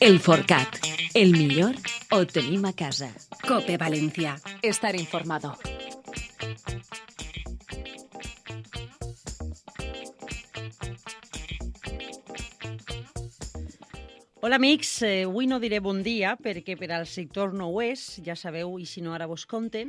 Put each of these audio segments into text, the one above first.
El Forcat. El millor ho tenim a casa. Cope Valencia. Estar informado. Hola amics, eh, avui no diré bon dia perquè per al sector no ho és, ja sabeu, i si no ara vos conte.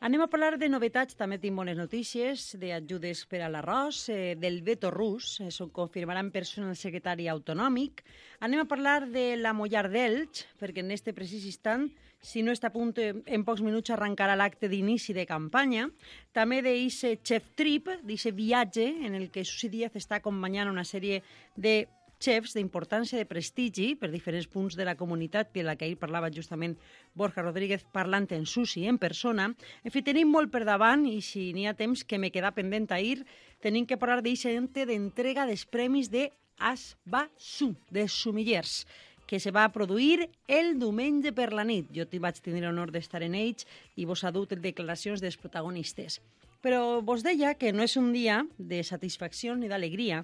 Anem a parlar de novetats, també tinc bones notícies, d'ajudes per a l'arròs, eh, del veto rus, això ho confirmarà en persona el secretari autonòmic. Anem a parlar de la Mollar d'Elx, perquè en este precís instant, si no està a punt, eh, en pocs minuts arrencarà l'acte d'inici de campanya. També d'eixe chef trip, d'eixe viatge en el que Susi Díaz està acompanyant una sèrie de chefs d'importància de prestigi per diferents punts de la comunitat, per la que ahir parlava justament Borja Rodríguez parlant en Susi en persona. En fi, tenim molt per davant i si n'hi ha temps que me queda pendent ahir, tenim que parlar d'eixe d'entrega dels premis de Asbasu, de Sumillers que se va produir el diumenge per la nit. Jo t'hi vaig tenir l'honor d'estar en ells i vos ha dut declaracions dels protagonistes. Però vos deia que no és un dia de satisfacció ni d'alegria,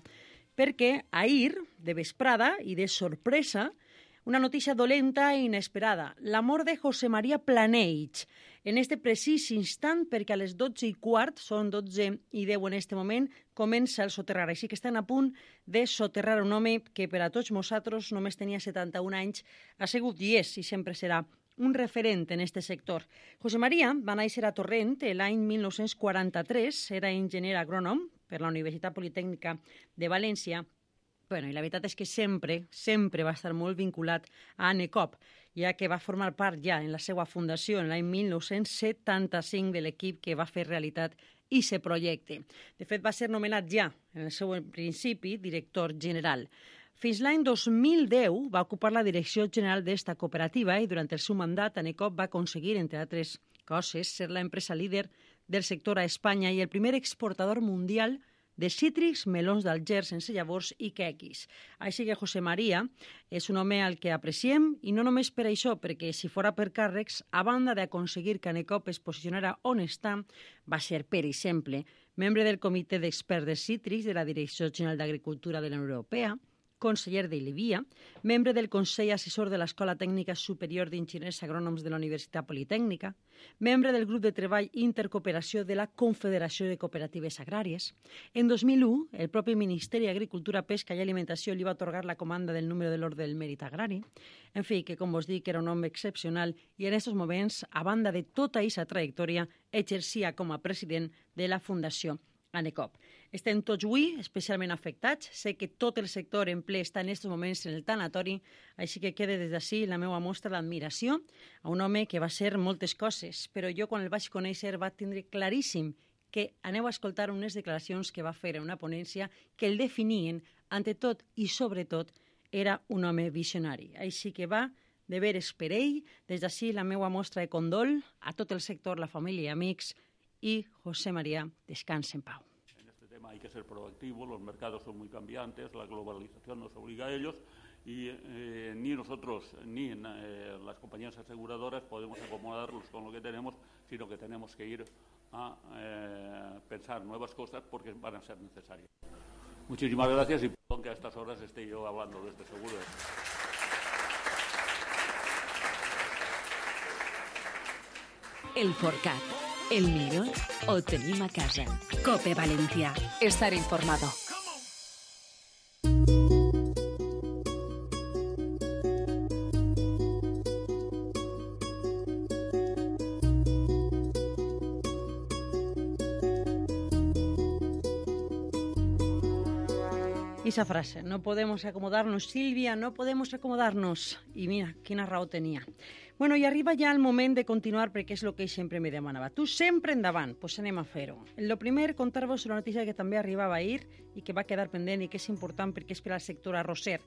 perquè ahir, de vesprada i de sorpresa, una notícia dolenta i inesperada. La mort de José María Planeix. En este precís instant, perquè a les 12 i quart, són 12 i 10 en este moment, comença el soterrar. Així que estan a punt de soterrar un home que per a tots nosaltres només tenia 71 anys, ha sigut i és i sempre serà un referent en este sector. José María va néixer a Torrent l'any 1943, era enginyer agrònom, per la Universitat Politècnica de València, Bueno, i la veritat és que sempre, sempre va estar molt vinculat a ANECOP, ja que va formar part ja en la seva fundació en l'any 1975 de l'equip que va fer realitat i se projecte. De fet, va ser nomenat ja, en el seu principi, director general. Fins l'any 2010 va ocupar la direcció general d'esta cooperativa i durant el seu mandat ANECOP va aconseguir, entre altres coses, ser l'empresa líder del sector a Espanya i el primer exportador mundial de cítrics, melons d'Alger sense llavors i quequis. Així que José María és un home al que apreciem i no només per això, perquè si fora per càrrecs, a banda d'aconseguir que Anecop es posicionara on està, va ser, per exemple, membre del Comitè d'Experts de Cítrics de la Direcció General d'Agricultura de la Unió Europea, conseller de Livia, membre del Consell Assessor de l'Escola Tècnica Superior d'Enginyers Agrònoms de la Universitat Politècnica, membre del grup de treball Intercooperació de la Confederació de Cooperatives Agràries. En 2001, el propi Ministeri d'Agricultura, Pesca i Alimentació li va atorgar la comanda del número de l'ordre del mèrit agrari. En fi, que com vos dic, era un home excepcional i en aquests moments, a banda de tota aquesta trajectòria, exercia com a president de la Fundació ANECOP. Estem tots avui especialment afectats. Sé que tot el sector en ple està en aquests moments en el tanatori, així que queda des d'ací la meva mostra d'admiració a un home que va ser moltes coses, però jo quan el vaig conèixer va tindre claríssim que aneu a escoltar unes declaracions que va fer en una ponència que el definien, ante tot i sobretot, era un home visionari. Així que va de veres per ell, des d'ací la meva mostra de condol a tot el sector, la família i amics, i José María, descansa en pau. Hay que ser proactivo, los mercados son muy cambiantes, la globalización nos obliga a ellos y eh, ni nosotros ni eh, las compañías aseguradoras podemos acomodarlos con lo que tenemos, sino que tenemos que ir a eh, pensar nuevas cosas porque van a ser necesarias. Muchísimas gracias y perdón que a estas horas esté yo hablando de este seguro. El Forcat. El millor ho tenim a casa. Cope Valencia. Estar informado. Esa frase, no podemos acomodarnos, Silvia, no podemos acomodarnos. I mira, quina raó tenia. Bueno, i arriba ja el moment de continuar perquè és el que sempre me demanava. Tu sempre endavant, doncs pues anem a fer-ho. El primer, contar-vos una notícia que també arribava ahir i que va quedar pendent i que és important perquè és per al sector arrosser.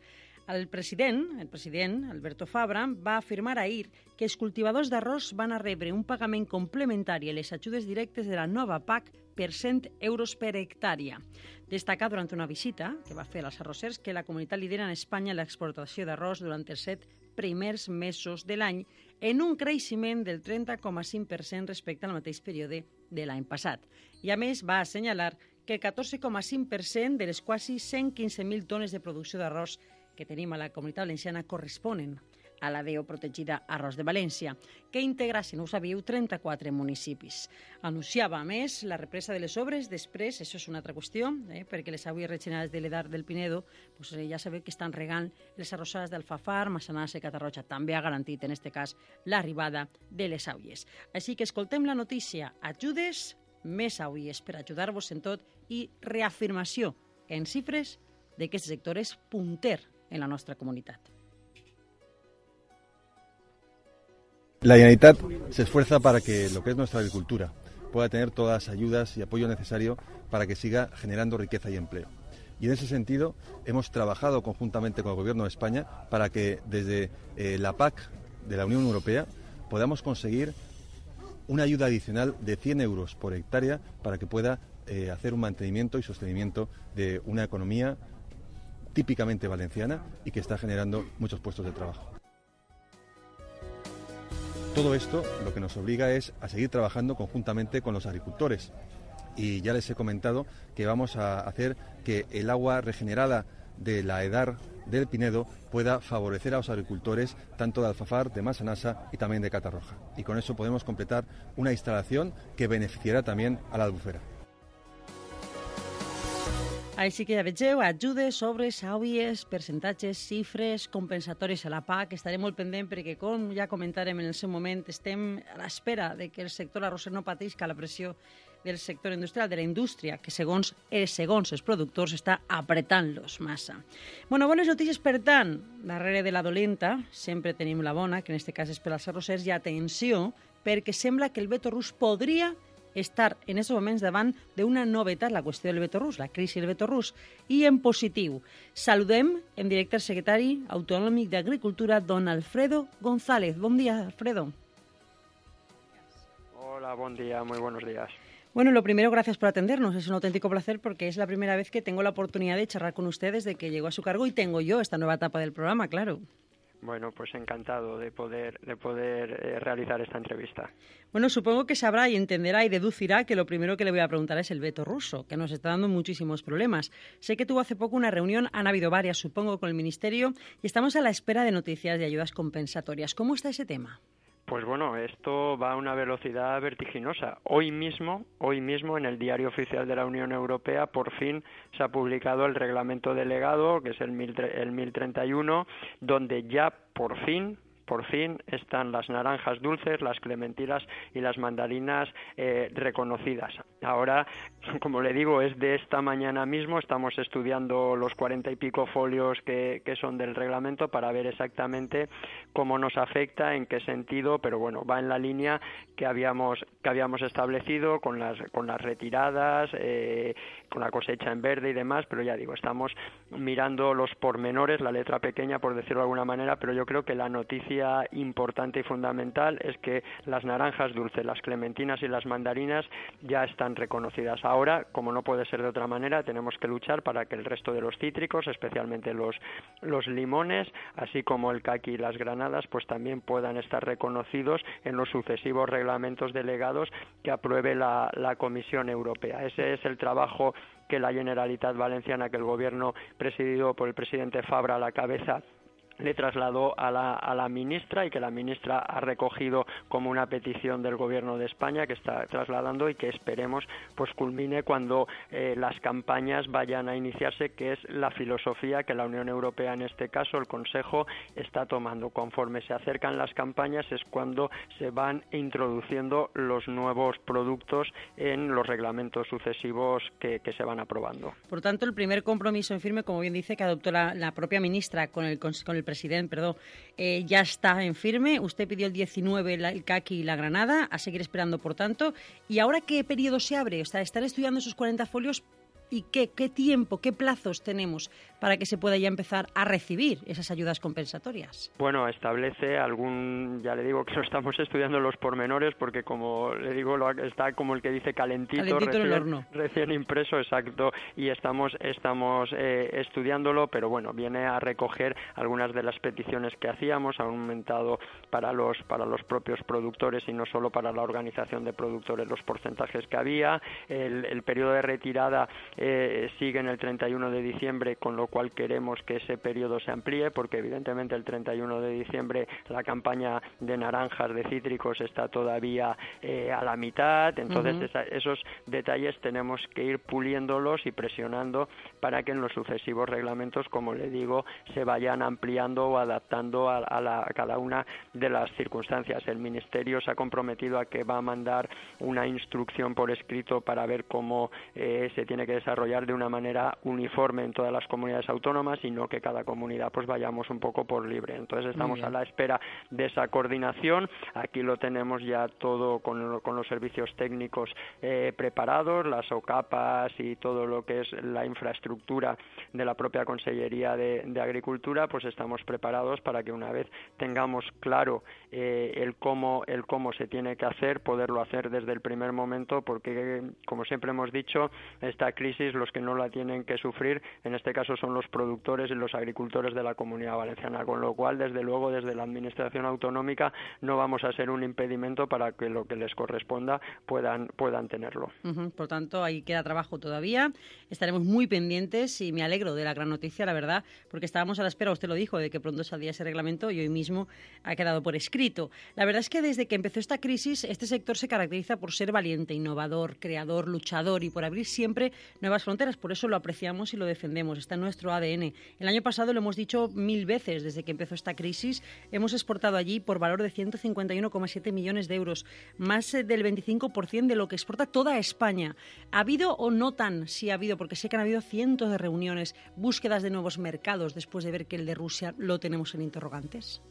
El president, el president Alberto Fabra, va afirmar ahir que els cultivadors d'arròs van a rebre un pagament complementari a les ajudes directes de la nova PAC per 100 euros per hectàrea. Destaca durant una visita que va fer als arrossers que la comunitat lidera en Espanya l'exportació d'arròs durant els set primers mesos de l'any en un creixement del 30,5% respecte al mateix període de l'any passat. I a més va assenyalar que el 14,5% de les quasi 115.000 tones de producció d'arròs que tenim a la comunitat valenciana corresponen a la DEO protegida Arròs de València, que integra, si no ho sabíeu, 34 municipis. Anunciava, a més, la represa de les obres després, això és una altra qüestió, eh, perquè les aigües regenerades de l'Edar del Pinedo pues, eh, ja sabeu que estan regant les arrossades d'Alfafar, Massanassa i Catarroja. També ha garantit, en aquest cas, l'arribada de les aigües. Així que escoltem la notícia. Ajudes, més aigües per ajudar-vos en tot i reafirmació en xifres de que aquest sector és punter en la nostra comunitat. La Generalitat se esfuerza para que lo que es nuestra agricultura pueda tener todas las ayudas y apoyo necesario para que siga generando riqueza y empleo. Y en ese sentido hemos trabajado conjuntamente con el Gobierno de España para que desde eh, la PAC de la Unión Europea podamos conseguir una ayuda adicional de 100 euros por hectárea para que pueda eh, hacer un mantenimiento y sostenimiento de una economía típicamente valenciana y que está generando muchos puestos de trabajo. Todo esto lo que nos obliga es a seguir trabajando conjuntamente con los agricultores. Y ya les he comentado que vamos a hacer que el agua regenerada de la EDAR del Pinedo pueda favorecer a los agricultores tanto de Alfafar, de Masanasa y también de Catarroja. Y con eso podemos completar una instalación que beneficiará también a la albufera. Així que ja vegeu, ajudes, obres, àuies, percentatges, xifres, compensatoris a la PAC. Estaré molt pendent perquè, com ja comentarem en el seu moment, estem a l'espera de que el sector arrosser no patisca la pressió del sector industrial, de la indústria, que segons, eh, segons els productors està apretant-los massa. Bueno, bones notícies, per tant, darrere de la dolenta sempre tenim la bona, que en aquest cas és per als arrossers, i atenció, perquè sembla que el veto rus podria estar en aquests moments davant d'una novetat, la qüestió del veto rus, la crisi del veto rus, i en positiu. Saludem en directe el secretari autonòmic d'Agricultura, don Alfredo González. Bon dia, Alfredo. Hola, buen día, muy buenos días. Bueno, lo primero, gracias por atendernos. Es un auténtico placer porque es la primera vez que tengo la oportunidad de charlar con ustedes de que llegó a su cargo y tengo yo esta nueva etapa del programa, claro. Bueno, pues encantado de poder, de poder eh, realizar esta entrevista. Bueno, supongo que sabrá y entenderá y deducirá que lo primero que le voy a preguntar es el veto ruso, que nos está dando muchísimos problemas. Sé que tuvo hace poco una reunión, han habido varias, supongo, con el Ministerio, y estamos a la espera de noticias de ayudas compensatorias. ¿Cómo está ese tema? Pues bueno, esto va a una velocidad vertiginosa. Hoy mismo, hoy mismo en el Diario Oficial de la Unión Europea por fin se ha publicado el reglamento delegado, que es el, el 1031, donde ya por fin por fin están las naranjas dulces, las clementinas y las mandarinas eh, reconocidas. Ahora, como le digo, es de esta mañana mismo, estamos estudiando los cuarenta y pico folios que, son del reglamento para ver exactamente cómo nos afecta, en qué sentido, pero bueno, va en la línea que habíamos, que habíamos establecido con las, con las retiradas, eh, con la cosecha en verde y demás, pero ya digo, estamos mirando los pormenores, la letra pequeña, por decirlo de alguna manera, pero yo creo que la noticia importante y fundamental es que las naranjas dulces, las clementinas y las mandarinas ya están reconocidas. Ahora, como no puede ser de otra manera, tenemos que luchar para que el resto de los cítricos, especialmente los, los limones, así como el caqui y las granadas, pues también puedan estar reconocidos en los sucesivos reglamentos delegados que apruebe la, la Comisión Europea. Ese es el trabajo que la Generalitat Valenciana, que el Gobierno presidido por el presidente Fabra a la cabeza, le trasladó a la, a la ministra y que la ministra ha recogido como una petición del gobierno de España que está trasladando y que esperemos pues culmine cuando eh, las campañas vayan a iniciarse que es la filosofía que la Unión Europea en este caso el Consejo está tomando conforme se acercan las campañas es cuando se van introduciendo los nuevos productos en los reglamentos sucesivos que, que se van aprobando. Por tanto, el primer compromiso en firme, como bien dice, que adoptó la, la propia ministra con el, con el presidente, perdón, eh, ya está en firme. Usted pidió el 19 el CACI y la Granada, a seguir esperando, por tanto. ¿Y ahora qué periodo se abre? O sea, ¿están estudiando esos 40 folios y qué, qué tiempo, qué plazos tenemos para que se pueda ya empezar a recibir esas ayudas compensatorias. Bueno, establece algún, ya le digo que lo estamos estudiando los pormenores porque como le digo está como el que dice calentito, recién, impreso, exacto, y estamos estamos eh, estudiándolo, pero bueno, viene a recoger algunas de las peticiones que hacíamos, ha aumentado para los para los propios productores y no solo para la organización de productores los porcentajes que había, el, periodo de retirada eh, sigue en el 31 de diciembre, con lo cual queremos que ese periodo se amplíe, porque evidentemente el 31 de diciembre la campaña de naranjas, de cítricos está todavía eh, a la mitad, entonces esos detalles tenemos que ir puliéndolos y presionando para que en los sucesivos reglamentos, como le digo, se vayan ampliando o adaptando a, cada una de las circunstancias. El Ministerio se ha comprometido a que va a mandar una instrucción por escrito para ver cómo eh, se tiene que desarrollar de una manera uniforme en todas las comunidades autónomas y no que cada comunidad pues vayamos un poco por libre. Entonces estamos a la espera de esa coordinación. Aquí lo tenemos ya todo con, los servicios técnicos eh, preparados, las OCAPAS y todo lo que es la infraestructura de la propia Consellería de, Agricultura, pues estamos preparados para que una vez tengamos claro eh, el cómo el cómo se tiene que hacer, poderlo hacer desde el primer momento, porque como siempre hemos dicho, esta crisis los que no la tienen que sufrir, en este caso son los productores y los agricultores de la Comunidad Valenciana, con lo cual desde luego desde la Administración autonómica no vamos a ser un impedimento para que lo que les corresponda puedan puedan tenerlo. Por tanto, ahí queda trabajo todavía. Estaremos muy pendientes y me alegro de la gran noticia, la verdad, porque estábamos a la espera, usted lo dijo, de que pronto saldría ese reglamento y hoy mismo ha quedado por escrito. La verdad es que desde que empezó esta crisis, este sector se caracteriza por ser valiente, innovador, creador, luchador y por abrir siempre nuevas fronteras. Por eso lo apreciamos y lo defendemos. Está en nuestro ADN. El año pasado lo hemos dicho mil veces desde que empezó esta crisis. Hemos exportado allí por valor de 151,7 millones de euros, más eh, del 25% de lo que exporta toda España. ¿Ha habido o no tan? Sí ha habido, porque sé que han habido cientos de reuniones, búsquedas de nuevos mercados después de ver que el de Rusia lo tenemos en interrogantes.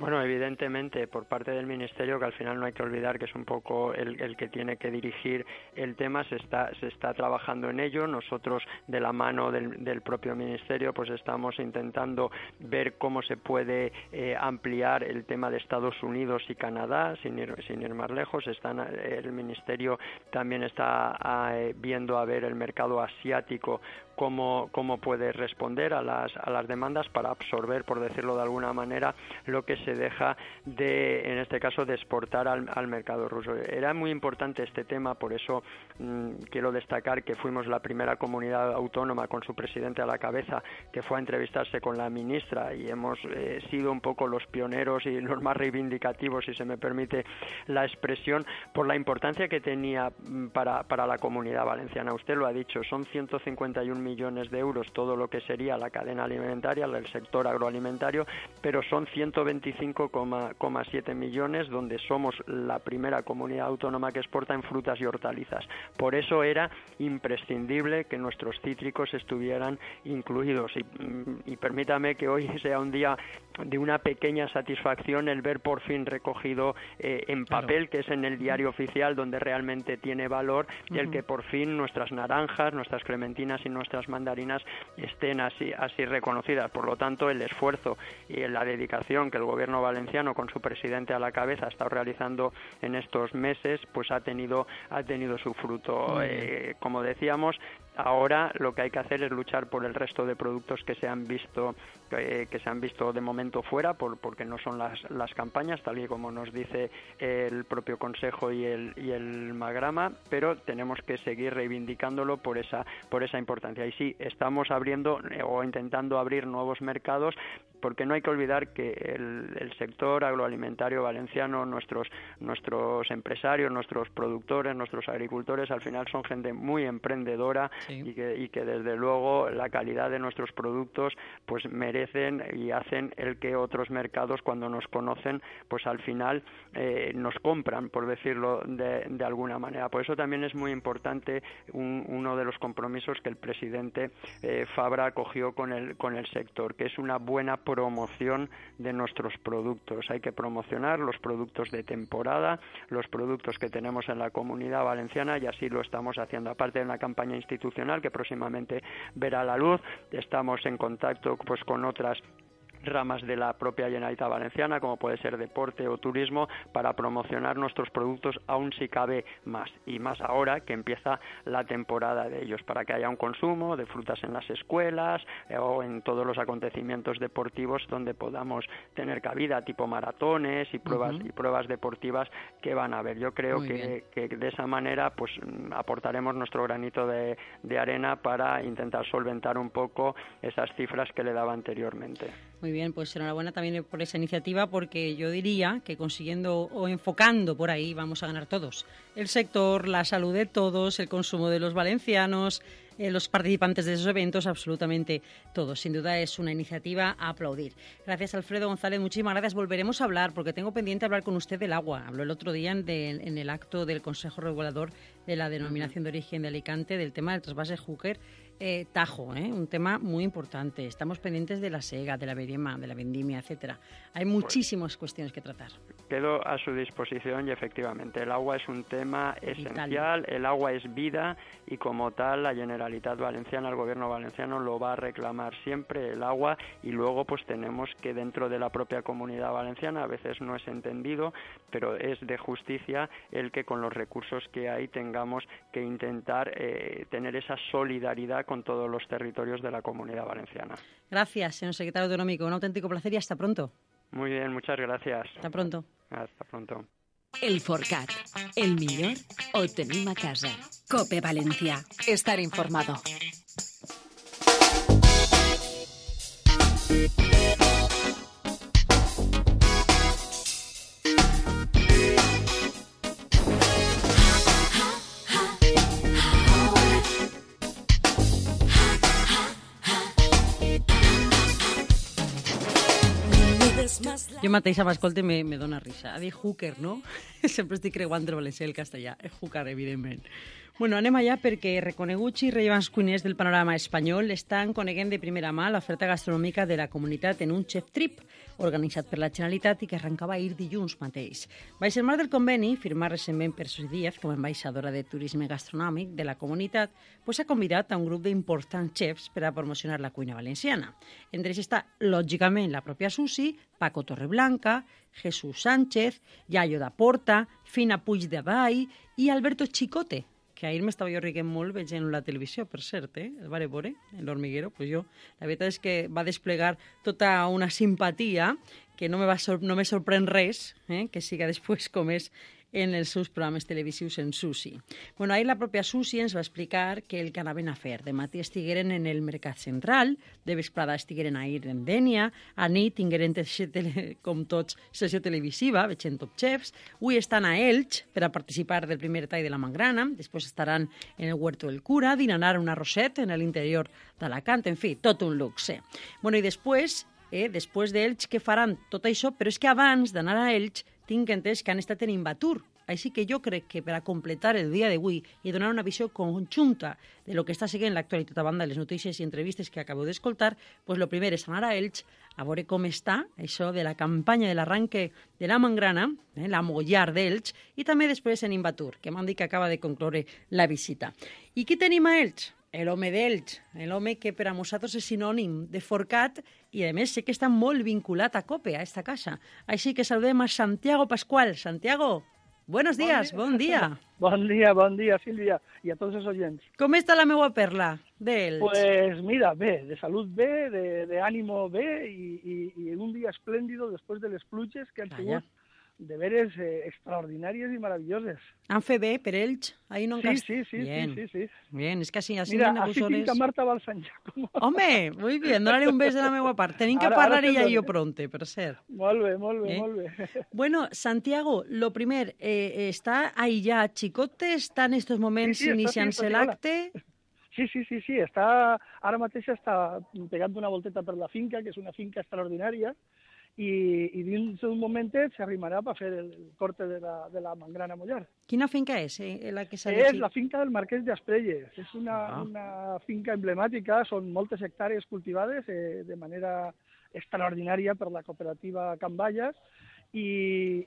Bueno, evidentemente, por parte del Ministerio, que al final no hay que olvidar que es un poco el, que tiene que dirigir el tema, se está, se está trabajando en ello. Nosotros, de la mano del, propio Ministerio, pues estamos intentando ver cómo se puede eh, ampliar el tema de Estados Unidos y Canadá, sin ir, sin ir más lejos. Están, el Ministerio también está eh, viendo a ver el mercado asiático cómo, cómo puede responder a las, a las demandas para absorber, por decirlo de alguna manera, lo que se deja de, en este caso, de exportar al, mercado ruso. Era muy importante este tema, por eso mm, quiero destacar que fuimos la primera comunidad autónoma con su presidente a la cabeza que fue a entrevistarse con la ministra y hemos eh, sido un poco los pioneros y los más reivindicativos, si se me permite la expresión, por la importancia que tenía mm, para, para la comunidad valenciana. Usted lo ha dicho, son 151 millones millones de euros todo lo que sería la cadena alimentaria, el sector agroalimentario, pero son 125,7 millones donde somos la primera comunidad autónoma que exporta en frutas y hortalizas. Por eso era imprescindible que nuestros cítricos estuvieran incluidos. Y, y permítame que hoy sea un día de una pequeña satisfacción el ver por fin recogido eh, en papel, que es en el diario oficial donde realmente tiene valor, y el que por fin nuestras naranjas, nuestras clementinas y nuestras mandarinas estén así, así reconocidas. Por lo tanto, el esfuerzo y la dedicación que el gobierno valenciano, con su presidente a la cabeza, ha estado realizando en estos meses, pues ha tenido, ha tenido su fruto. Eh, como decíamos, Ahora lo que hay que hacer es luchar por el resto de productos que se han visto que se han visto de momento fuera por, porque no son las, las campañas tal y como nos dice el propio Consejo y el, y el Magrama, pero tenemos que seguir reivindicándolo por esa por esa importancia. Y sí, estamos abriendo eh, o intentando abrir nuevos mercados porque no hay que olvidar que el, sector agroalimentario valenciano, nuestros, nuestros empresarios, nuestros productores, nuestros agricultores, al final son gente muy emprendedora y, que, y que desde luego la calidad de nuestros productos pues merecen y hacen el que otros mercados cuando nos conocen pues al final eh, nos compran, por decirlo de, de, alguna manera. Por eso también es muy importante uno de los compromisos que el presidente eh, Fabra acogió con el, con el sector, que es una buena promoción de nuestros productos. Hay que promocionar los productos de temporada, los productos que tenemos en la comunidad valenciana y así lo estamos haciendo. Aparte de una campaña institucional que próximamente verá la luz. Estamos en contacto pues con otras ramas de la propia Generalitat Valenciana, como puede ser deporte o turismo, para promocionar nuestros productos aún si cabe más. Y más ahora que empieza la temporada de ellos, para que haya un consumo de frutas en las escuelas eh, o en todos los acontecimientos deportivos donde podamos tener cabida, tipo maratones y pruebas, y pruebas deportivas que van a haber. Yo creo que, de esa manera pues aportaremos nuestro granito de, de arena para intentar solventar un poco esas cifras que le daba anteriormente. Muy bien, pues enhorabuena también por esa iniciativa porque yo diría que consiguiendo o enfocando por ahí vamos a ganar todos. El sector, la salud de todos, el consumo de los valencianos, eh, los participantes de esos eventos, absolutamente todos. Sin duda es una iniciativa a aplaudir. Gracias Alfredo González, muchísimas gracias. Volveremos a hablar porque tengo pendiente hablar con usted del agua. Habló el otro día en, en el acto del Consejo Regulador de la Denominación de Origen de Alicante del tema del trasvase Hooker eh, Tajo, ¿eh? un tema muy importante. Estamos pendientes de la SEGA, de la Berema, de la Vendimia, etcétera. Hay pues muchísimas cuestiones que tratar. Quedo a su disposición y efectivamente el agua es un tema esencial, el agua es vida y como tal la Generalitat Valenciana, el gobierno valenciano lo va a reclamar siempre el agua y luego pues tenemos que dentro de la propia comunidad valenciana, a veces no es entendido, pero es de justicia el que con los recursos que hay tengamos que intentar eh, tener esa solidaridad con todos los territorios de la comunidad valenciana. Gracias, señor secretario autonómico. Un auténtico placer y hasta pronto. Muy bien, muchas gracias. Hasta pronto. Hasta pronto. El Forcat. El millor o tenim a casa. Cope Valencia. Estar informado. Mateixa m'escolto i me, me dona risa. Ha dit hooker, no? Sempre estic creuant el valencià i el castellà. Hooker, evidentment. Bueno, anem allà perquè reconeguts i rellevants cuiners del panorama espanyol estan coneguent de primera mà l'oferta gastronòmica de la comunitat en un chef trip organitzat per la Generalitat i que arrencava ahir dilluns mateix. Baix el marc del conveni, firmat recentment per Sus Díaz com a ambaixadora de turisme gastronòmic de la comunitat, pues ha convidat a un grup d'importants chefs per a promocionar la cuina valenciana. Entre ells està, lògicament, la pròpia Susi, Paco Torreblanca, Jesús Sánchez, Yayo da Porta, Fina Puig de Vall i Alberto Chicote, que ahir m'estava jo riguent molt veient la televisió, per cert, eh? el va veure, l'Hormiguero, pues jo, la veritat és que va desplegar tota una simpatia que no me, va no me sorprèn res, eh? que siga després com és en els seus programes televisius en Susi. Bueno, ahir la pròpia Susi ens va explicar que el que anaven a fer. De matí estigueren en el Mercat Central, de vesprada estigueren ahir en Dènia, a nit tingueren, com tots, sessió televisiva, veient Top Chefs, avui estan a Elx per a participar del primer tall de la Mangrana, després estaran en el Huerto del Cura, dinanar una roset en l'interior d'Alacant, en fi, tot un luxe. Bueno, i després eh, després d'Elx, que faran tot això, però és que abans d'anar a Elx tinc entès que han estat en Invatur. Així que jo crec que per a completar el dia d'avui i donar una visió conjunta de lo que està seguint l'actualitat a banda de les notícies i entrevistes que acabo d'escoltar, pues lo primer és anar a Elx a veure com està això de la campanya de l'arranque de la Mangrana, eh, la Mollar d'Elx, i també després en Invatur, que m'han dit que acaba de concloure la visita. I qui tenim a Elx? L'home d'Elx, l'home que per a nosaltres és sinònim de Forcat i a més sé que està molt vinculat a COPE, a esta casa. Així que saludem a Santiago Pascual. Santiago, buenos días, bon dia. Bon dia, bon dia, Sílvia, i a tots els oients. Com està la meva perla d'Elx? Pues mira, bé, de salut bé, de, de ánimo bé i, i, i un dia esplèndido després de les pluges que han sigut de veres eh, extraordinàries i meravelloses. Han fet bé per ells? Ahí no sí, sí, sí, bien. sí, sí, sí. Bien, és que així, així Mira, així tinc a Marta Balsanyaco. Home, muy bien, donaré un bes de la meva part. Tenim que ara, parlar ara ella i jo pronte, per cert. Molt bé, molt bé, eh? molt bé. Bueno, Santiago, lo primer, eh, està aïllat Chicote, està en estos moments sí, sí, iniciant-se l'acte? Sí, sí, sí, sí, està, ara mateix està pegant una volteta per la finca, que és una finca extraordinària, i, i dins d'un momentet s'arrimarà per fer el, corte de la, de la Mangrana Mollar. Quina finca és? Eh, la que és la finca del Marquès d'Asprelles. És una, ah. una finca emblemàtica, són moltes hectàrees cultivades eh, de manera extraordinària per la cooperativa Can Vallas i,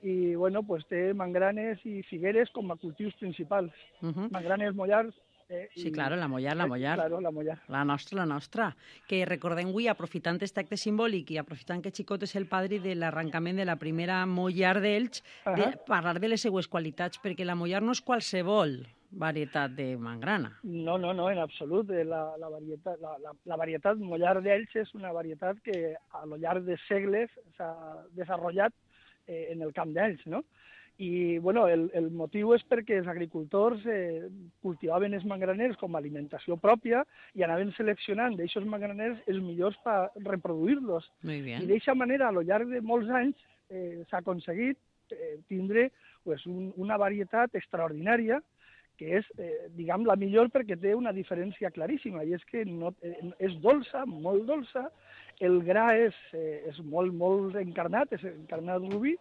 i bueno, pues té mangranes i figueres com a cultius principals. Uh -huh. Mangranes, mollars, Eh? Sí, claro, la mollar, la eh, mollar. Claro, la mollar. La nostra, la nostra. Que recordem avui, aprofitant aquest acte simbòlic i aprofitant que Xicot és el padri de l'arrencament de la primera mollar d'Elx, de Ahà. parlar de les seues qualitats, perquè la mollar no és qualsevol varietat de mangrana. No, no, no, en absolut. Eh, La, la, varietat, la, la, la varietat mollar d'Elx és una varietat que a lo llarg de segles s'ha desenvolupat eh, en el camp d'Elx, no? I, bueno, el, el motiu és perquè els agricultors eh, cultivaven els mangraners com a alimentació pròpia i anaven seleccionant d'aixòs mangraners els millors per reproduir-los. I d'aquesta manera, a lo llarg de molts anys, eh, s'ha aconseguit eh, tindre pues, un, una varietat extraordinària que és, eh, diguem, la millor perquè té una diferència claríssima, i és que no, eh, és dolça, molt dolça, el gra és, eh, és molt, molt encarnat, és encarnat rubí,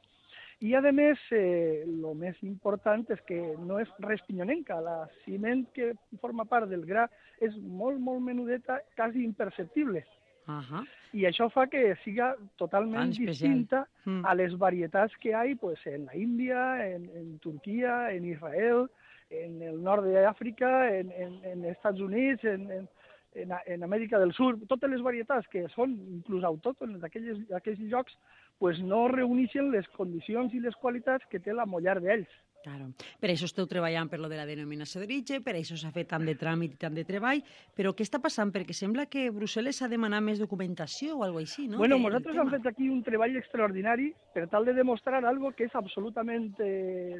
i, a més, eh, el més important és que no és res pinyonenca. La ciment que forma part del gra és molt, molt menudeta, quasi imperceptible. Ajá. I això fa que siga totalment especial. distinta Mm. a les varietats que hi pues, en la Índia, en, en Turquia, en Israel, en el nord d'Àfrica, en, en, en Estats Units, en, en, en, en Amèrica del Sud, totes les varietats que són inclús autòctones d'aquells llocs, pues no reuneixen les condicions i les qualitats que té la mollar d'ells. Claro. Per això esteu treballant per lo de la denominació d'origen, per això s'ha fet tant de tràmit i tant de treball, però què està passant? Perquè sembla que Brussel·les ha demanat més documentació o alguna així, no? Bueno, nosaltres hem fet aquí un treball extraordinari per tal de demostrar algo que és absolutament eh,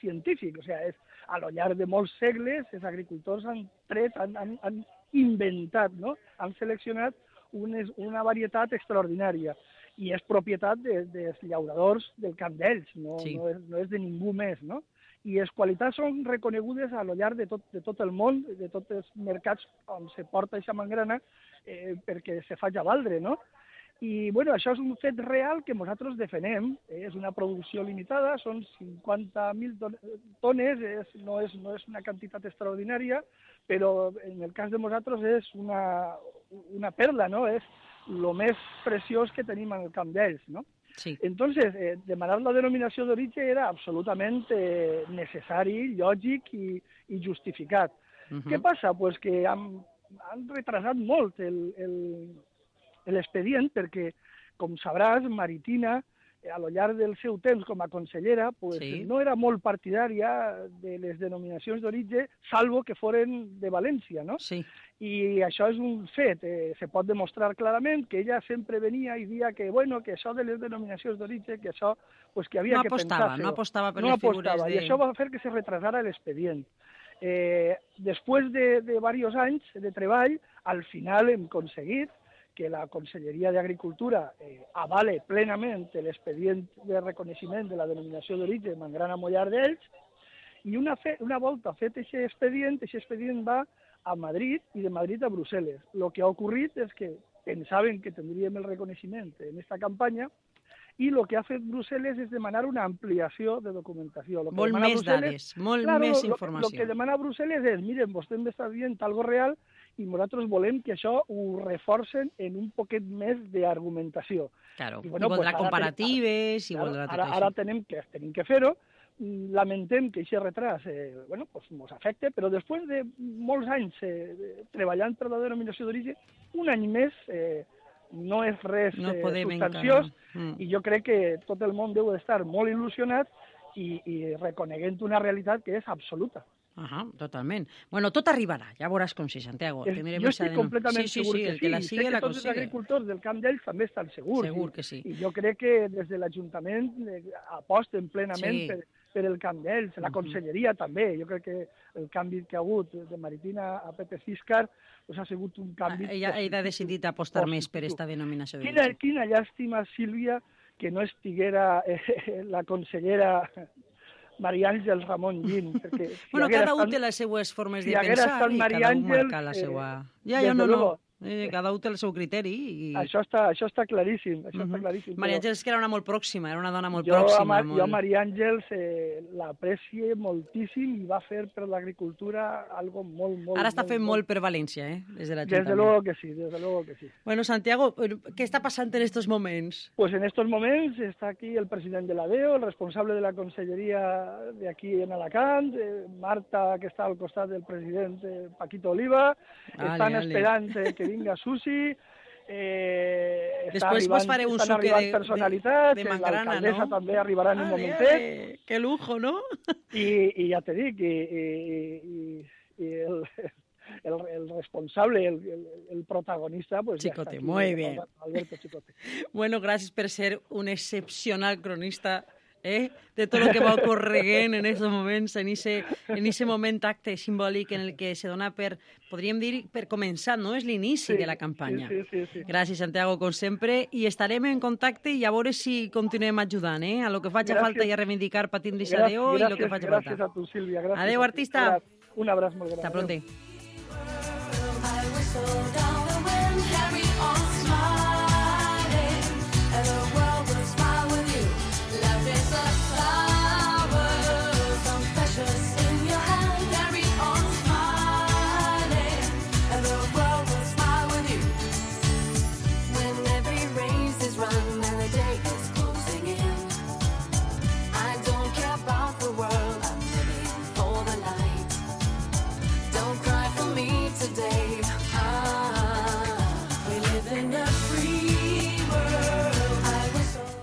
científic. O sea, és, a lo llarg de molts segles, els agricultors han tret, han, han, han inventat, no? han seleccionat unes, una varietat extraordinària i és propietat de, dels llauradors del camp d'ells, no, Sí. no, és, no és de ningú més. No? I les qualitats són reconegudes a lo llarg de tot, de tot el món, de tots els mercats on se porta aquesta mangrana, eh, perquè se faci a valdre, no? I bueno, això és un fet real que nosaltres defenem, eh? és una producció limitada, són 50.000 ton- tones, és, no, és, no és una quantitat extraordinària, però en el cas de nosaltres és una, una perla, no? és el més preciós que tenim en el camp d'ells. No? Sí. Entonces, eh, demanar la denominació d'origen era absolutament eh, necessari, lògic i, i justificat. Uh -huh. Què passa? Pues que han, han retrasat molt el- el- l'expedient perquè, com sabràs, Maritina, a lo llarg del seu temps com a consellera, pues, Sí. no era molt partidària de les denominacions d'origen, salvo que foren de València, no? Sí. I això és un fet, eh, se pot demostrar clarament que ella sempre venia i dia que, bueno, que això de les denominacions d'origen, que això, pues que havia No que apostava, pensar no apostava per no les figures apostava, de... i això va fer que se retrasara l'expedient. Eh, després de, de diversos anys de treball, al final hem aconseguit que la Conselleria d'Agricultura eh, avale plenament l'expedient de reconeixement de la denominació d'origen Mangrana Mollar d'Elx, i una, fe, una volta fet aquest expedient, aquest expedient va a Madrid i de Madrid a Brussel·les. El que ha ocorrit és que pensaven que tindríem el reconeixement en aquesta campanya i el que ha fet Brussel·les és demanar una ampliació de documentació. Lo que Molt més dades, molt Claro, més informació. Lo que demana Brussel·les és, miren, vostè m'està dient algo real i nosaltres volem que això ho reforcen en un poquet més d'argumentació. Claro. I, I, bueno, voldrà pues ara comparatives i Claro, voldrà tot ara, això. ara tenem que, tenim que fer-ho, lamentem que aquest retras eh, bueno, pues, mos afecte, però després de molts anys eh, treballant per la denominació d'origen, un any més eh, no és res No eh, substanciós. Mm. i jo crec que tot el món deu estar molt il·lusionat i, i reconeguent una realitat que és absoluta. Ahà, totalment. Bueno, tot arribarà, ja veuràs com sí, Santiago. Tindrem jo estic completament sí, sí, segur sí, que el sí. que la sigue la tots els agricultors del camp d'ells també estan segurs. Segur que sí. I jo crec que des de l'Ajuntament eh, aposten plenament Sí. per, per el camp d'ells, la conselleria també. Jo crec que el canvi que ha hagut de Maritina a Pepe Ciscar pues, ha sigut un canvi... Ah, Ella, ella ha decidit apostar més per positiu. esta denominació de Quina, quina llàstima, Sílvia, que no estiguera eh, la consellera Maria Àngels Ramon Gin, perquè si Bueno, cada un estat- té les seues formes si de pensar i cada un marca la eh, seva... Ja, jo no, no, Eh, cada un té el seu criteri. I... Això està, això està claríssim, això uh -huh. està Mhm. claríssim. Maria però Àngels, que era una molt pròxima, era una dona molt jo, a pròxima. Mar, molt... jo a Maria Àngels eh, l'aprecio moltíssim i va fer per l'agricultura algo molt, molt... Ara està fent molt per València, eh? Des de l'Ajuntament. luego que sí, desde luego que sí. Bueno, Santiago, què està passant en estos moments? Pues en estos momentos está aquí el presidente de la DEO, el responsable de la consellería de aquí en Alacant, eh, Marta, que está al costat del presidente Paquito Oliva, Ale, estan ale. esperant eh, que vinga Susi, eh, Després vos arribant- fareu un arribant de- personalitats, de- de eh, mangrana, no? també arribarà en un Ale, momentet, ale, Que lujo, no? i, i ja te dic, i, i, i, i el, el, el responsable, el, el, el protagonista, pues Chicote, ya está aquí, muy eh, bien. Alberto Chicote. Bueno, gràcies per ser un excepcional cronista eh, de tot el que va ocorreguent en aquests moments, en ese, en ese moment acte simbòlic en el que se dona per, podríem dir, per començar, no? És l'inici Sí, de la campanya. sí, sí, sí, sí. Gràcies, Santiago, com sempre, i estarem en contacte i a veure si continuem ajudant, eh? A lo que faci Gràcies. falta i a reivindicar patint Gràcies, d'Ixadeo i lo que gràcies, faci gràcies falta. a tu, Sílvia. Gràcies Adéu, a tu. artista. Un abraç molt gran. Hasta pronto. I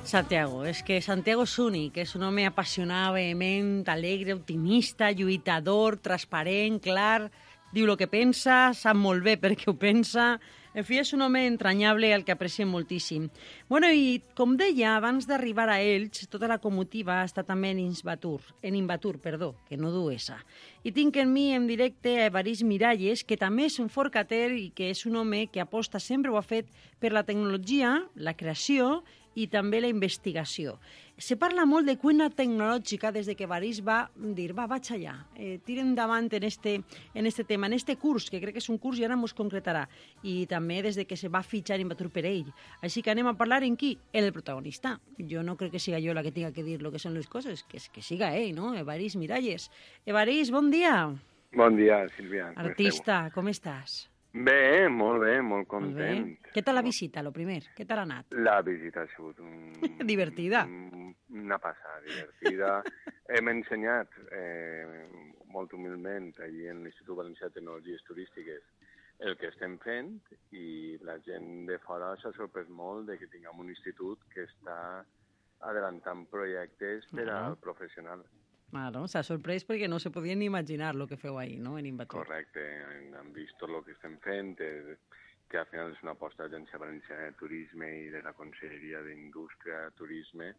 Santiago, és que Santiago és únic, és un home apassionat, vehement, alegre, optimista, lluitador, transparent, clar, diu el que pensa, sap molt bé per què ho pensa... En fi, és un home entranyable al que apreciem moltíssim. Bueno, i com deia, abans d'arribar a Elx, tota la comitiva està també en Invatur, en Invatur, perdó, que no du esa. I tinc en mi en directe a Evarís Miralles, que també és un forcater i que és un home que aposta, sempre ho ha fet, per la tecnologia, la creació i també la investigació. Se parla molt de cuina tecnològica des de que Varís va dir, va, vaig allà, eh, tira endavant en este, en este tema, en este curs, que crec que és un curs i ara mos concretarà, i també des de que se va fitxar en Batur per ell. Així que anem a parlar en qui? En el protagonista. Jo no crec que siga jo la que tinga que dir lo que són les coses, que, que siga ell, no? Evarís Miralles. Evarís, bon dia. Bon dia, Sílvia. com Artista, com estàs? Bé, molt bé, molt Molt bé. content. Què tal la visita, lo primer? Què tal ha anat? La visita ha sigut un... Divertida. un- Una passada, divertida. Hem ensenyat eh, molt humilment allí en l'Institut Valencià de Tecnologies Turístiques el que estem fent i la gent de fora s'ha sorprès molt de que tinguem un institut que està adelantant projectes per al professional. Claro, s'ha sorprès perquè no se podien ni imaginar lo que feu ahir, no?, en Invatur. Correcte, han, vist tot el que estem fent, eh, que al final és una aposta de l'Agència Valenciana de Turisme i de la Conselleria d'Indústria, Turisme,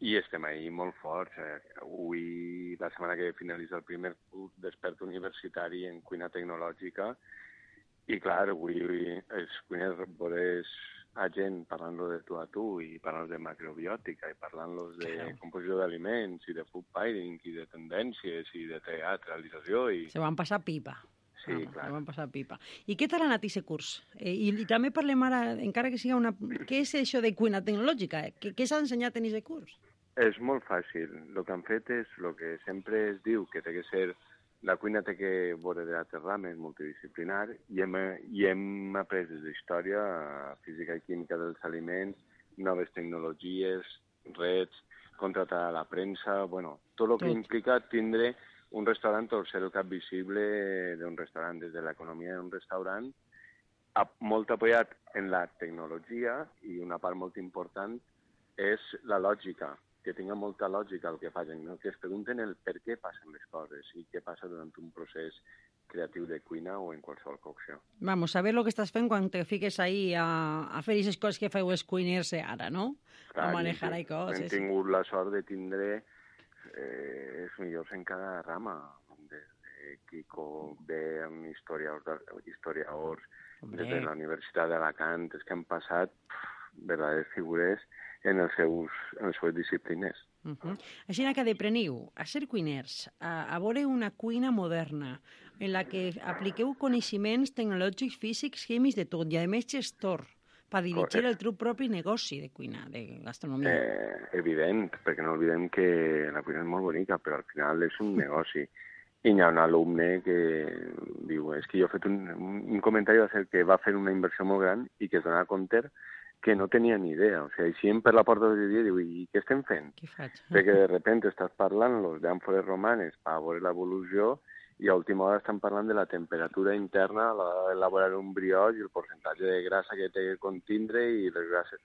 i estem ahí molt forts. Eh, avui, la setmana que finalitza el primer curs d'expert universitari en cuina tecnològica, i clar, avui els cuiners a gent parlant-lo de tu a tu i parlant de macrobiòtica i parlant-los de Claro. composició d'aliments i de food pairing i de tendències i de teatralització i Se van passar pipa. Sí, Home, clar. Se van passar pipa. I què tal ha anat aquest curs? Eh, i, I també parlem ara, encara que siga una... Què és això de cuina tecnològica? Què, què s'ha ensenyat en aquest curs? És molt fàcil. El que han fet és el que sempre es diu, que té que ser... La cuina té que veure d'altres rames, multidisciplinar, i hem, i hem après des d'història, física i química dels aliments, noves tecnologies, reds, contratar a la premsa, bueno, tot el que Tot. implica tindre un restaurant o ser el cap visible d'un restaurant, des de l'economia d'un restaurant, molt apoyat en la tecnologia i una part molt important és la lògica, que tinga molta lògica el que facin, no? que es pregunten el per què passen les coses i què passa durant un procés creatiu de cuina o en qualsevol cocció. Vamos, a ver lo que estàs fent quan te fiques ahí a, a fer aquestes coses que feu els cuiners ara, no? a manejar i coses. Hem tingut la sort de tindre eh, els millors en cada rama, des de Kiko Bern, historiadors, de- historiadors des de la Universitat d'Alacant, és que han passat pff, figures en els seus, en les seves disciplines. Uh -huh. Així que depreniu a ser cuiners, a, a veure una cuina moderna, en la que apliqueu coneixements tecnològics, físics, químics, de tot, i a més gestor, per dirigir Correcte. el teu propi negoci de cuina, de gastronomia. Eh, evident, perquè no oblidem que la cuina és molt bonica, però al final és un negoci. I hi ha un alumne que diu, és que jo he fet un, un, comentari va ser que va fer una inversió molt gran i que es donava compte que no tenia ni idea. O sigui, eixim per la porta del dia i diu, i què estem fent? Què faig? Perquè de repente estàs parlant los d'àmfores romanes per veure l'evolució i a última hora estan parlant de la temperatura interna a l'hora d'elaborar un brioix i el percentatge de grassa que té que contindre i les grasses.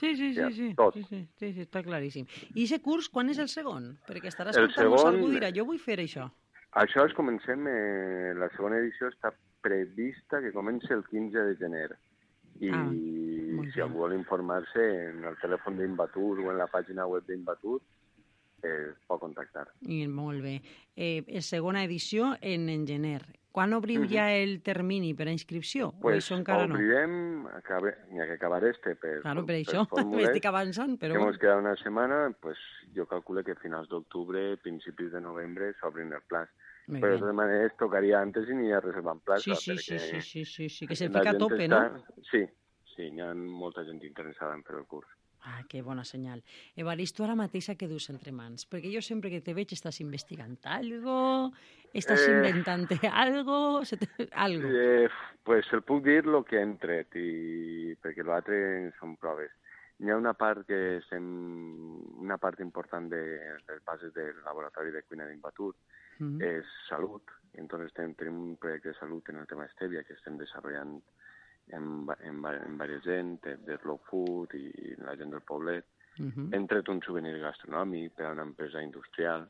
Sí, sí, sí, sí, tot. sí, sí, sí, sí, està claríssim. I aquest curs, quan és el segon? Perquè estarà escoltant-nos segon- algú i dirà, jo vull fer això. Això es comencem, eh, la segona edició està prevista que comenci el 15 de gener. I Ah, molt si algú vol informar-se en el telèfon d'Inbatur o en la pàgina web d'Inbatur, eh, pot contactar. I molt bé. Eh, és segona edició en en gener. Quan obriu ja el termini per a inscripció? o Pues això encara no? obrirem, acabe, ha que acabar este per, Claro, per per això m'estic avançant, però que bueno. ens queda una setmana, pues, jo calculo que a finals d'octubre, principis de novembre, s'obrin el plaç. Molt Però de maneres tocaria antes i n'hi ha reservant plaça. Sí, sí, sí, sí, sí, sí, sí, que se fica a tope, està... no? Sí, sí, hi ha molta gent interessada en fer el curs. Ah, que bona senyal. Evaristo, ara mateix què dus entre mans? Perquè jo sempre que te veig estàs investigant algo, estàs Eh. inventant algo, se te... algo. Eh, pues el puc dir el que hem tret, i... perquè l'altre són proves. Hi ha una part que estem, una part important de les bases del laboratori de cuina d'Inbatur Mm. és salut. Entonces tenim, tenim un projecte de salut en el tema estèvia que estem desenvolupant en, en, en diversa gent, de, de Slow Food i la gent del poblet. Mhm. Hem tret un souvenir gastronòmic per a una empresa industrial,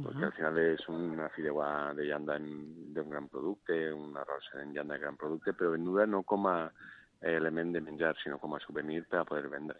perquè al final és una fideuà de llanda d'un gran producte, un arròs en llanda de gran producte, però venuda no com a element de menjar, sinó com a souvenir per a poder vendre.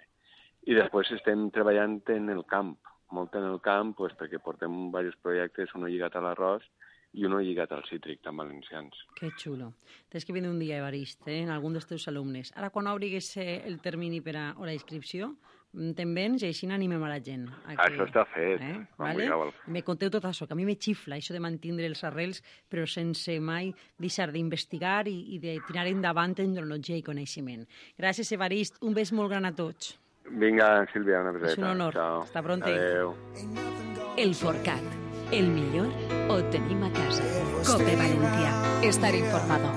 I després estem treballant en el camp, molt en el camp, pues, perquè portem diversos projectes, un lligat a l'arròs i un lligat al cítric, tan valencians. Que xulo. Tens que vindre un dia, Evarist, eh, en algun dels teus alumnes. Ara, quan obrigues eh, el termini per a o la inscripció, mm, te'n vens i així animem a la gent. A Això està fet. Eh? Vale? vulgueu. Me conteu tot això, que a mi me xifla, això de mantindre els arrels, però sense mai deixar d'investigar i, i de tirar endavant tecnologia i coneixement. Gràcies, Evarist. Un bes molt gran a tots. Vinga, Sílvia, una beseta. És un honor. Ciao. Hasta pronto. Adéu. El Forcat. El millor ho tenim a casa. Cope Valencia. Estar informado.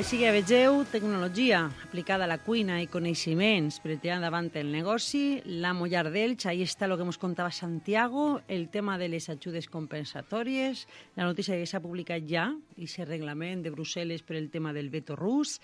Així que vegeu tecnologia aplicada a la cuina i coneixements per tirar endavant el negoci, la Mollar d'Elx, ahí està el que ens contava Santiago, el tema de les ajudes compensatòries, la notícia que s'ha publicat ja, i aquest reglament de Brussel·les per el tema del veto rus,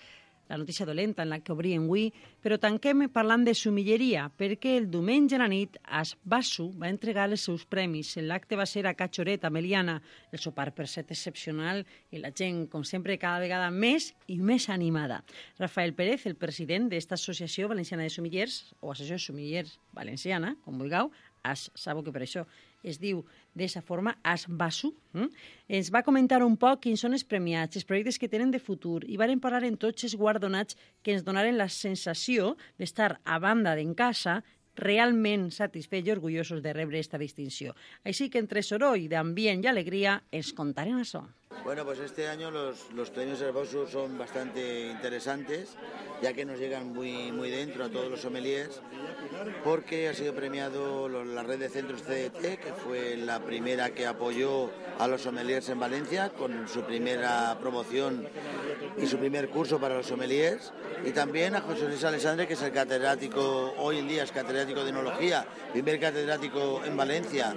la notícia dolenta en la que obrien avui, però tanquem parlant de sumilleria, perquè el diumenge a la nit Asbasu va entregar els seus premis. L'acte va ser a Catxoret, a Meliana, el sopar per set excepcional i la gent, com sempre, cada vegada més i més animada. Rafael Pérez, el president d'esta Associació Valenciana de Sumillers, o Associació Sumillers Valenciana, com vulgueu, sabeu que per això es diu d'esa forma, Asbasu, mm? ens va comentar un poc quins són els premiats, els projectes que tenen de futur, i varen parlar en tots els guardonats que ens donaren la sensació d'estar a banda d'en casa realment satisfets i orgullosos de rebre esta distinció. Així que entre soroll d'ambient i alegria ens contaren això. Bueno, pues este año los, los premios Herboso son bastante interesantes, ya que nos llegan muy, muy dentro a todos los sommeliers, porque ha sido premiado la red de centros CDT, que fue la primera que apoyó a los sommeliers en Valencia, con su primera promoción y su primer curso para los sommeliers, y también a José Luis Alessandre, que es el catedrático, hoy en día es catedrático de enología, primer catedrático en Valencia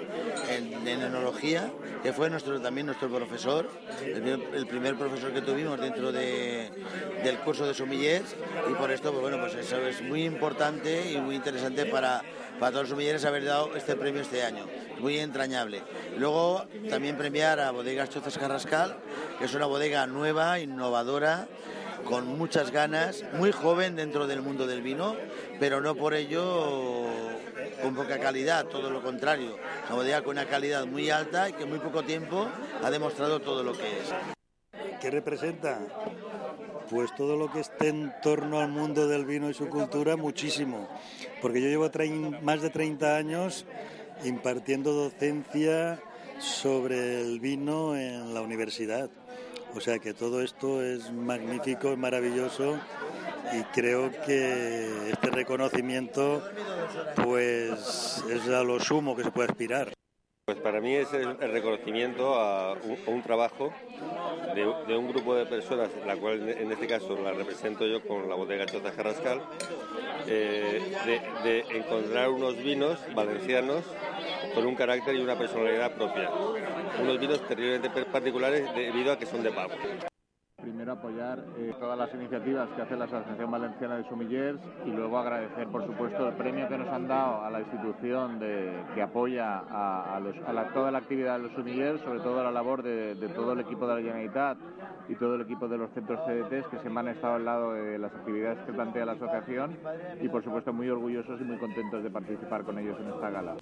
en, en enología, que fue nuestro, también nuestro profesor, el, primer- profesor que tuvimos dentro de- del curso de sommeliers, y por esto, pues bueno, pues eso es muy importante y muy interesante para, para todos los sommeliers haber dado este premio este año, muy entrañable. Luego también premiar a Bodegas Chozas Carrascal, que es una bodega nueva, innovadora, con muchas ganas, muy joven dentro del mundo del vino, pero no por ello con poca calidad, todo lo contrario. Una bodega con una calidad muy alta y que en muy poco tiempo ha demostrado todo lo que es. ¿Qué representa? Pues todo lo que esté en torno al mundo del vino y su cultura, muchísimo. Porque yo llevo más de 30 años impartiendo docencia sobre el vino en la universidad. O sea que todo esto es magnífico, es maravilloso y creo que este reconocimiento pues es a lo sumo que se puede aspirar. Pues para mí es el, reconocimiento a un, trabajo de, un grupo de personas, la cual en- este caso la represento yo con la bodega Chota Carrascal, eh, de, de encontrar unos vinos valencianos con un carácter y una personalidad propia. Unos vinos terriblemente particulares debido a que son de pavo. Primero apoyar eh, todas las iniciativas que hace la Asociación Valenciana de Sumillers y luego agradecer, por supuesto, el premio que nos han dado a la institución de- que apoya a, toda la actividad de los sumillers, sobre todo la labor de, de todo el equipo de la Generalitat y todo el equipo de los centros CDTs que siempre han estado al lado de las actividades que plantea la asociación y, por supuesto, muy orgullosos y muy contentos de participar con ellos en esta gala.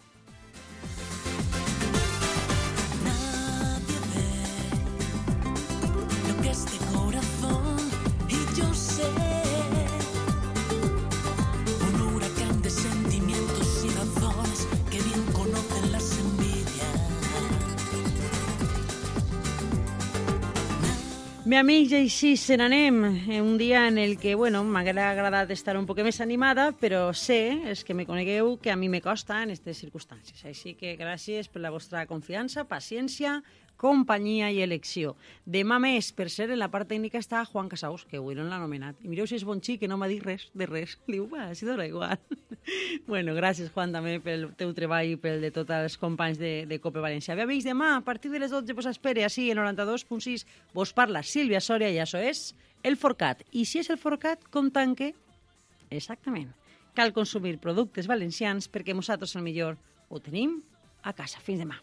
Bé, amics, i així se n'anem. Eh, Un dia en el que, bueno, m'haguera agradat estar un poc més animada, però sé, és que me conegueu, que a mi me costa en aquestes circumstàncies. Així que gràcies per la vostra confiança, paciència, companyia i elecció. Demà més, per ser, en la part tècnica està Juan Casaus, que avui no l'ha anomenat. I mireu si és bon xic, que no m'ha dit res de res. Diu, va, si dona igual. bueno, gràcies, Juan, també pel teu treball i pel de tots els companys de, de Cope València. Bé, amics, demà, a partir de les 12, vos espere, així, en 92.6, vos parla Sílvia Soria i això és el Forcat. I si és el Forcat, com tanque? Exactament. Cal consumir productes valencians perquè nosaltres, el millor, ho tenim a casa. Fins demà.